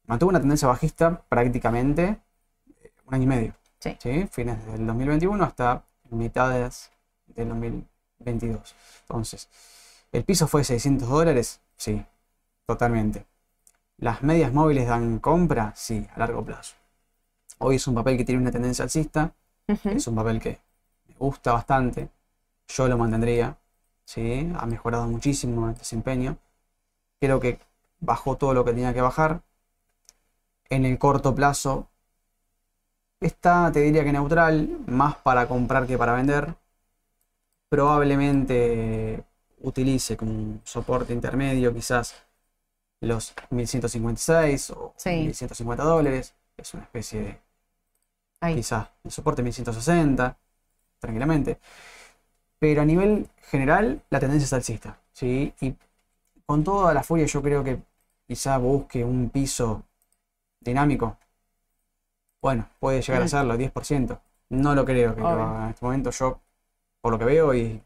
Mantuvo una tendencia bajista prácticamente eh, un año y medio. Sí. Fines del 2021 hasta mitades del 2022. Entonces, ¿el piso fue 600 dólares? Sí, totalmente. ¿Las medias móviles dan compra? Sí, a largo plazo. Hoy es un papel que tiene una tendencia alcista. Es un papel que me gusta bastante. Yo lo mantendría. ¿sí? Ha mejorado muchísimo el desempeño. Creo que bajó todo lo que tenía que bajar en el corto plazo está, te diría que neutral, más para comprar que para vender. Probablemente utilice como soporte intermedio quizás los 1156 o 1150 dólares. Es una especie de quizás el soporte 1160, tranquilamente. Pero a nivel general, la tendencia es alcista. ¿sí? Y con toda la furia, yo creo que quizá busque un piso dinámico. Bueno, puede llegar a serlo, 10%. No lo creo que en este momento. Yo, por lo que veo y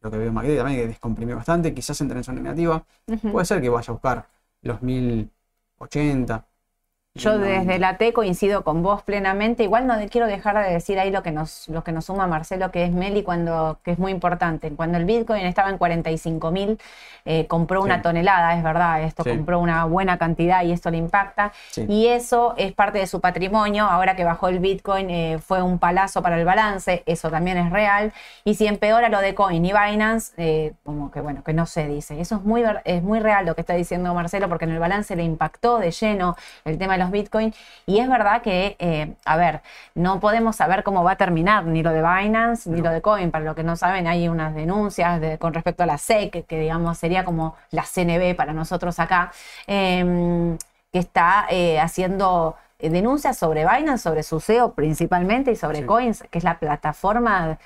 lo que veo en Macri también, que descomprimió bastante, quizás en zona negativa, puede ser que vaya a buscar los 1080, yo desde la T coincido con vos plenamente. Igual no quiero dejar de decir ahí lo que nos, lo que nos suma Marcelo, que es Meli, cuando, que es muy importante. Cuando el Bitcoin estaba en 45 mil, eh, compró una tonelada, es verdad, esto compró una buena cantidad y esto le impacta. Y eso es parte de su patrimonio. Ahora que bajó el Bitcoin eh, fue un palazo para el balance, eso también es real. Y si empeora lo de Coin y Binance, eh, como que bueno, que no se dice. Eso es muy, es muy real lo que está diciendo Marcelo, porque en el balance le impactó de lleno el tema de los Bitcoin. Y es verdad que, eh, a ver, no podemos saber cómo va a terminar ni lo de Binance ni lo de Coin. Para los que no saben, hay unas denuncias con respecto a la SEC, que digamos sería como la CNB para nosotros acá, em, que está eh, haciendo denuncias sobre Binance, sobre su SEO principalmente y sobre Coins, que es la plataforma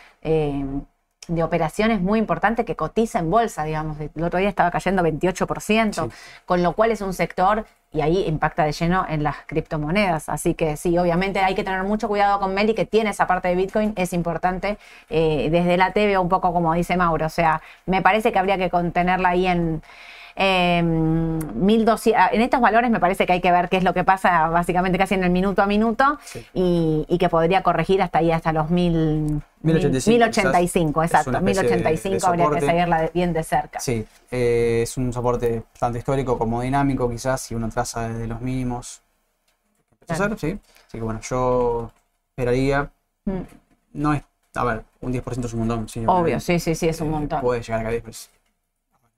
de operaciones muy importante que cotiza en bolsa, digamos. El otro día estaba cayendo 28%, con lo cual es un sector y ahí impacta de lleno en las criptomonedas. Así que sí, obviamente hay que tener mucho cuidado con Meli, que tiene esa parte de Bitcoin, es importante. Eh, desde la TV, un poco como dice Mauro, o sea, me parece que habría que contenerla ahí en eh, em, 1200, ah, en estos valores me parece que hay que ver qué es lo que pasa básicamente casi en el minuto a minuto y, que podría corregir hasta ahí, hasta los 1000, 1085. exacto. 1085 habría que seguirla bien de cerca. Sí, eh, es un soporte tanto histórico como dinámico, quizás, si uno traza desde los mínimos. sí. Así que bueno, yo esperaría. Mm. No es, a ver, un 10% es un montón. Obvio, sí, sí, sí, es un eh, montón. Puede llegar a caer, pues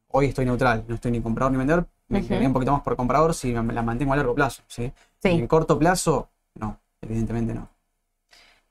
hoy estoy neutral, no estoy ni comprador ni vender, me quedaría un poquito más por comprador si la mantengo a largo plazo, ¿sí? Sí. En corto plazo, no, evidentemente no.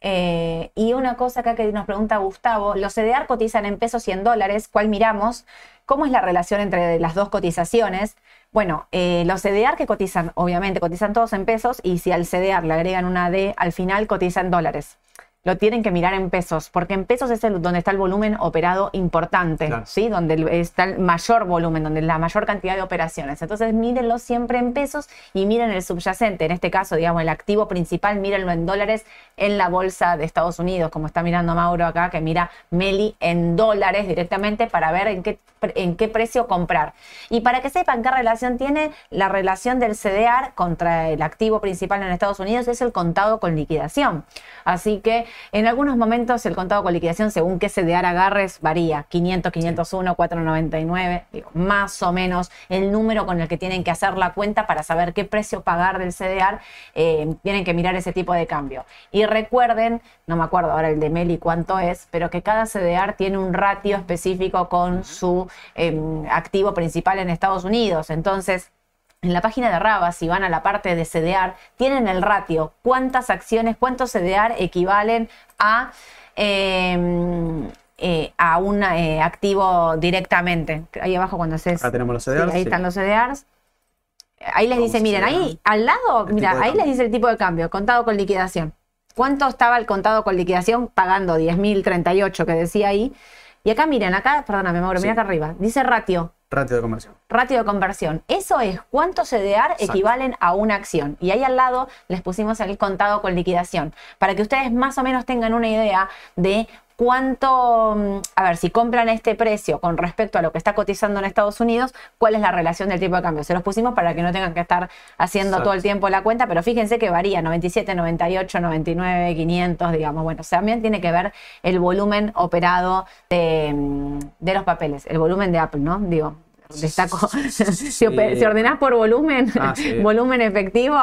Eh, y una cosa acá que nos pregunta Gustavo, los CDR cotizan en pesos y en dólares, ¿cuál miramos? ¿Cómo es la relación entre las dos cotizaciones? Bueno, eh, los CDR que cotizan, obviamente cotizan todos en pesos y si al CDR le agregan una D, al final cotizan dólares lo tienen que mirar en pesos, porque en pesos es el, donde está el volumen operado importante, ¿sí? Donde está el mayor volumen, donde la mayor cantidad de operaciones. Entonces, mírenlo siempre en pesos y miren el subyacente. En este caso, digamos, el activo principal, mírenlo en dólares en la bolsa de Estados Unidos, como está mirando Mauro acá, que mira Meli en dólares directamente para ver en qué, en qué precio comprar. Y para que sepan qué relación tiene, la relación del CDR contra el activo principal en Estados Unidos es el contado con liquidación. Así que en algunos momentos el contado con liquidación, según qué CDR agarres, varía. 500, 501, 499, digo, más o menos el número con el que tienen que hacer la cuenta para saber qué precio pagar del CDR. Eh, tienen que mirar ese tipo de cambio. Y recuerden, no me acuerdo ahora el de Meli cuánto es, pero que cada CDR tiene un ratio específico con su em, activo principal en Estados Unidos. Entonces, en la página de Raba, si van a la parte de CDR, tienen el ratio, cuántas acciones, cuántos CDR equivalen a, em, eh, a un eh, activo directamente. Ahí abajo cuando se... Acá tenemos los CDRs. ahí están los CDRs. Ahí les dice, miren, ahí al lado, mira, ahí les dice el tipo de cambio, contado con liquidación. ¿Cuánto estaba el contado con liquidación pagando 10.038 que decía ahí? Y acá miren, acá, perdóname, Mauro, mira acá arriba, dice ratio. Ratio de conversión. Ratio de conversión. Eso es cuántos CDR equivalen a una acción. Y ahí al lado les pusimos el contado con liquidación, para que ustedes más o menos tengan una idea de cuánto, mm, a ver, si compran este precio con respecto a lo que está cotizando en Estados Unidos, cuál es la relación del tipo de cambio. Se los pusimos para que no tengan que estar haciendo todo el tiempo la cuenta, pero fíjense que varía 97, 98, 99, 500, digamos. Bueno, también tiene que ver el volumen operado de, mm, de los papeles, el volumen de Apple, ¿no? Digo, destaco, si, ordenás por volumen, ah, volumen efectivo,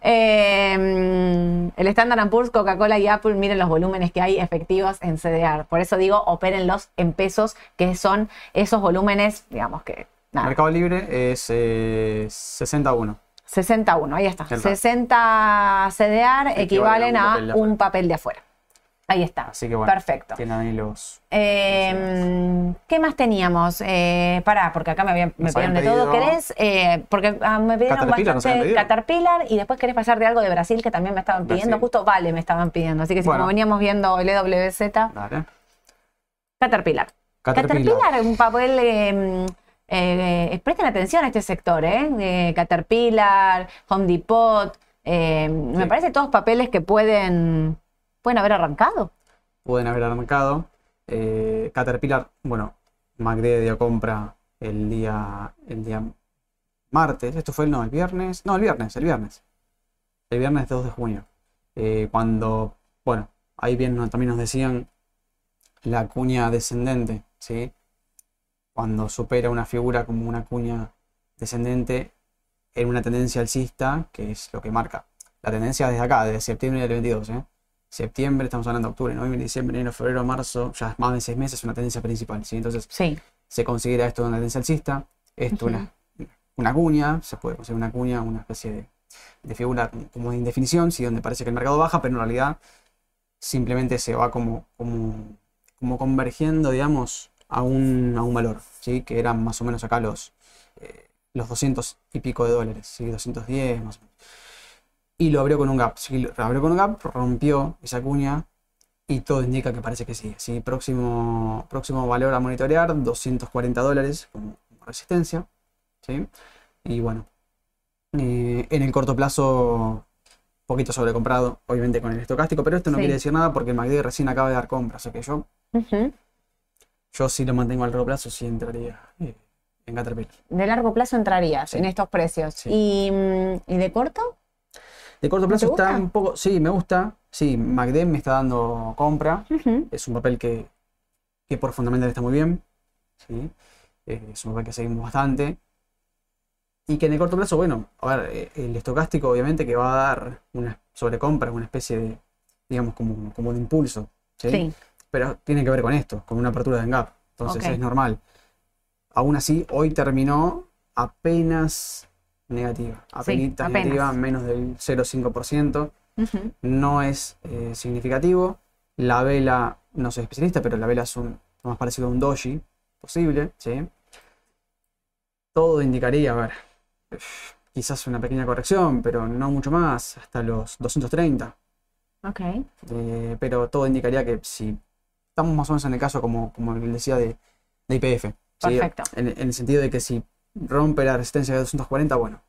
em, el Standard Poor's, Coca-Cola y Apple, miren los volúmenes que hay efectivos en CDR. Por eso digo, opérenlos en pesos, que son esos volúmenes, digamos que... Mercado Libre es 61. 61, ahí está. 60 CDR equivalen a un papel de afuera. Ahí está. Así que bueno. Perfecto. Tienen ahí los. Em, ¿Qué más teníamos? Eh, pará, porque acá me, me pidieron de todo. ¿Querés? Eh, porque ah, me pidieron bastante Caterpillar y después querés pasar de algo de Brasil que también me estaban pidiendo. Justo Vale me estaban pidiendo. Así que si como veníamos viendo el EWZ. Dale. Caterpillar. Caterpillar es un papel. Em, eh, presten atención a este sector, ¿eh? Caterpillar, Home Depot. Me parece todos papeles que pueden ¿Pueden haber arrancado? Pueden haber arrancado. Eh, Caterpillar, bueno, MACD compra el día, el día martes. Esto fue el, no, el viernes. No, el viernes, el viernes. El viernes 2 de junio. Eh, cuando, bueno, ahí bien también nos decían la cuña descendente, ¿sí? Cuando supera una figura como una cuña descendente en una tendencia alcista, que es lo que marca la tendencia desde acá, desde septiembre del 22, ¿eh? Septiembre, estamos hablando de octubre, noviembre, diciembre, enero, febrero, marzo, ya más de seis meses, es una tendencia principal, ¿sí? Entonces, se considera esto una tendencia alcista, esto una, una cuña, se puede considerar una cuña, una especie de, figura como de indefinición, ¿sí? Donde parece que el mercado baja, pero en realidad simplemente se va como, como, como convergiendo, digamos, a un, a un valor, ¿sí? Que eran más o menos acá los, eh, los 200 y pico de dólares, ¿sí? 210 más o menos y lo abrió con un gap. Si lo abrió con un gap, rompió esa cuña y todo indica que parece que sí. sí próximo, próximo valor a monitorear, 240 dólares como resistencia. ¿sí? Y bueno, eh, en el corto plazo, poquito sobrecomprado, obviamente con el estocástico, pero esto no quiere decir nada porque el MACD recién acaba de dar compras, o que yo, yo sí lo mantengo al largo plazo, sí entraría. Eh, en Caterpillar. De largo plazo entrarías en estos precios. ¿Y, mm, ¿Y de corto? De corto plazo está un poco. Sí, me gusta. Sí, MACD me está dando compra. Es un papel que, que por fundamental está muy bien. ¿sí? Eh, es un papel que seguimos bastante. Y que en el corto plazo, bueno, a ver, eh, el estocástico obviamente que va a dar una sobrecompra, una especie de, digamos, como, como de impulso. ¿sí? Pero tiene que ver con esto, con una apertura de gap. Entonces es normal. Aún así, hoy terminó apenas negativa. Sí, apenas. negativa, menos del 0,5%. Ujú. No es eh, significativo. La vela, no soy especialista, pero la vela es un, lo más parecido a un doji posible. ¿sí? Todo indicaría, a ver, quizás una pequeña corrección, pero no mucho más, hasta los 230. Ok. Eh, pero todo indicaría que si estamos más o menos en el caso como, como él decía de, de IPF. ¿sí? Perfecto. En, en el sentido de que si rompe la resistencia de 240, bueno,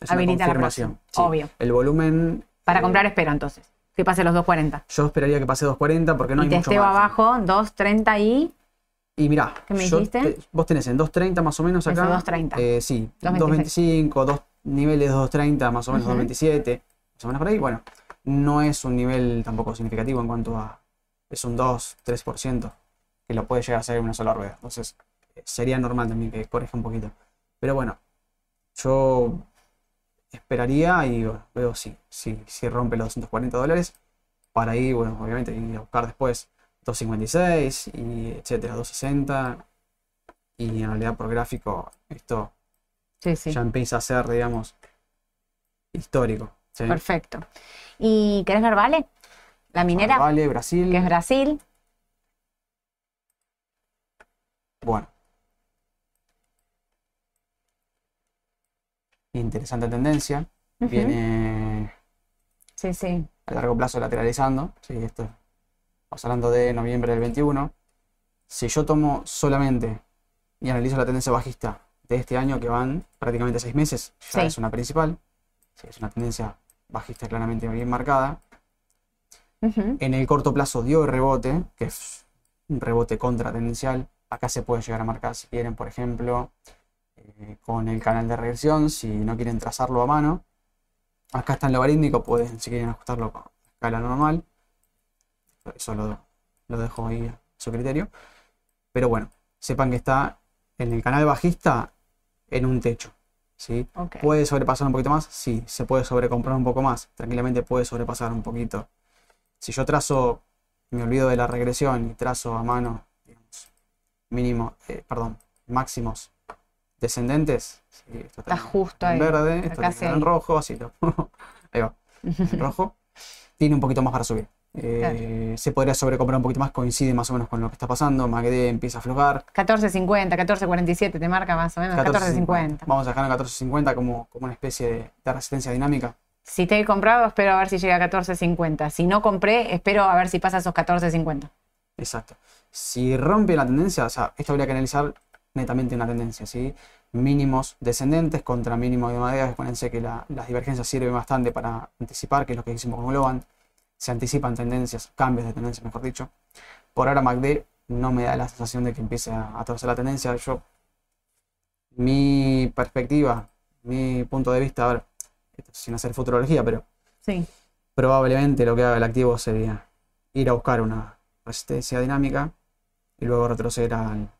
es una Habilita la confirmación. próxima, Sí. obvio. El volumen, Para eh, comprar espero entonces. Que pase los 2.40. yo esperaría que pase 240 porque no y hay mucho margen. abajo 2.30 y... Y mirá, ¿Qué me dijiste? te- vos tenés en 230 más o menos Eso, acá. 230. eh, sí, 2.26. 225, dos niveles de 230, más o menos Ujú. 227, más o menos por ahí. Bueno, no es un nivel tampoco significativo en cuanto a. Es un 2-3% que lo puede llegar a ser en una sola rueda. Entonces, eh, sería normal también que corrija un poquito. Pero bueno, yo esperaría y bueno, veo si, si, si rompe los 240 dólares. Para ahí, bueno, obviamente, ir a buscar después 256 y etcétera, 260. Y en realidad por gráfico esto Sí, sí. ya empieza a ser, digamos, histórico. ¿sí? Perfecto. ¿Y querés ver Vale? La minera, Vale, Brasil. que es Brasil. Bueno. Interesante tendencia. Viene Sí, sí. a largo plazo lateralizando. Sí, esto estamos hablando de noviembre del 21. Si yo tomo solamente y analizo la tendencia bajista de este año, que van prácticamente seis meses, ya Sí. es una principal. Es una tendencia bajista claramente bien marcada. En el corto plazo dio rebote, que es un rebote contratendencial. Acá se puede llegar a marcar si quieren, por ejemplo, eh, con el canal de regresión, si no quieren trazarlo a mano. Acá está en logarítmico, pueden, si quieren ajustarlo a escala normal. Eso lo, lo dejo ahí a su criterio. Pero bueno, sepan que está en el canal bajista en un techo. ¿sí? ¿Puede sobrepasar un poquito más? Sí, se puede sobrecomprar un poco más. Tranquilamente puede sobrepasar un poquito. Si yo trazo, me olvido de la regresión y trazo a mano, digamos, mínimo, eh, perdón, máximos descendentes. sí, esto Está en- justo en ahí. verde, esto sí. en rojo, así lo. ahí va, en rojo. Tiene un poquito más para subir. Eh, Se podría sobrecomprar un poquito más, coincide más o menos con lo que está pasando. MACD empieza a aflojar. 14.50, 14.47 te marca más o menos. 14.50. Vamos a dejar en 14.50 como, como una especie de, de resistencia dinámica. Si te he comprado, espero a ver si llega a 14.50. Si no compré, espero a ver si pasa esos 14.50. Exacto. Si rompe la tendencia, o sea, esto habría que analizar netamente una tendencia, ¿sí? Mínimos descendentes contra mínimos de madera. Acuérdense que la- las divergencias sirven bastante para anticipar, que es lo que hicimos con Globan. Se anticipan tendencias, cambios de tendencia, mejor dicho. Por ahora MACD no me da la sensación de que empiece a, a torcer la tendencia. Yo, mi perspectiva, mi punto de vista, a ver, esto sin hacer futurología, pero Sí. probablemente lo que haga el activo sería ir a buscar una resistencia dinámica y luego retroceder al,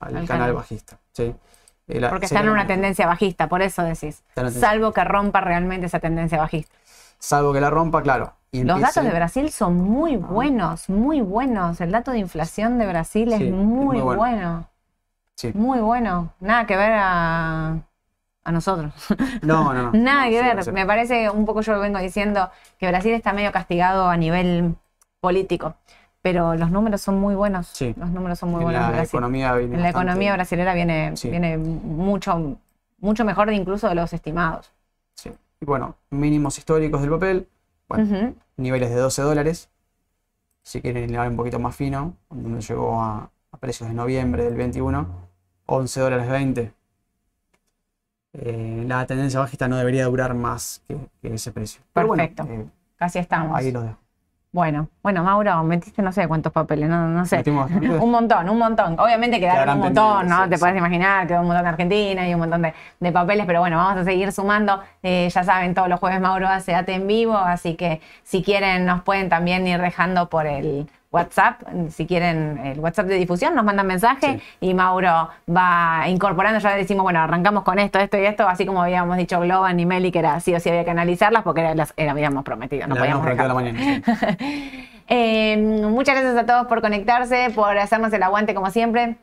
al Al canal, canal. bajista. ¿sí? Eh, la- Porque sería está en una tendencia bajista, por eso decís. Salvo que rompa realmente esa tendencia bajista. Salvo que la rompa, claro. y Los datos de Brasil son muy buenos, muy buenos. El dato de inflación de Brasil es Sí, es muy, muy bueno. bueno. Sí. Muy bueno. Nada que ver a, a nosotros. No, no, no. Nada no, que ver. sí. Me parece, un poco yo lo vengo diciendo, que Brasil está medio castigado a nivel político. Pero los números son muy buenos. Sí. Los números son muy En buenos en la Brasil. economía viene En la bastante- economía brasilera viene, Sí. viene mucho, mucho mejor de incluso de los estimados. Sí. Y bueno, mínimos históricos del papel. Bueno, niveles de 12 dólares. Si quieren ir un poquito más fino, donde llegó a, a precios de noviembre del 21, 11 dólares 20. Eh, la tendencia bajista no debería durar más que, que ese precio. Pero bueno, Perfecto. eh, Casi estamos. ahí lo dejo. Bueno, bueno, Mauro, metiste no sé cuántos papeles, no, no sé. Un montón, un montón. Obviamente quedaron un montón, ¿no? sí, Te sí. puedes imaginar, quedó un montón de Argentina y un montón de, de papeles, pero bueno, vamos a seguir sumando. Eh, ya saben, todos los jueves Mauro hace AT en vivo, así que si quieren nos pueden también ir dejando por el WhatsApp, si quieren el WhatsApp de difusión, nos mandan mensaje y Mauro va incorporando, ya decimos, bueno, arrancamos con esto, esto y esto, así como habíamos dicho Globan y Meli, que era sí o sí había que analizarlas porque era- las era- habíamos prometido, no La podíamos dejar. la mañana. sí. Eh, muchas gracias a todos por conectarse, por hacernos el aguante como siempre.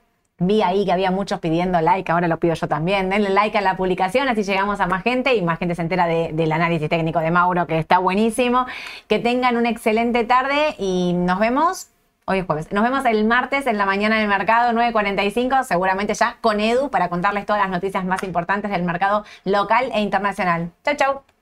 Vi ahí que había muchos pidiendo like, ahora lo pido yo también. Denle like a la publicación, así llegamos a más gente y más gente se entera del análisis técnico de Mauro, que está buenísimo. Que tengan una excelente tarde y nos vemos. Hoy es jueves. Nos vemos el martes en la mañana en el mercado, 9.45, seguramente ya con Edu para contarles todas las noticias más importantes del mercado local e internacional. Chau, chau.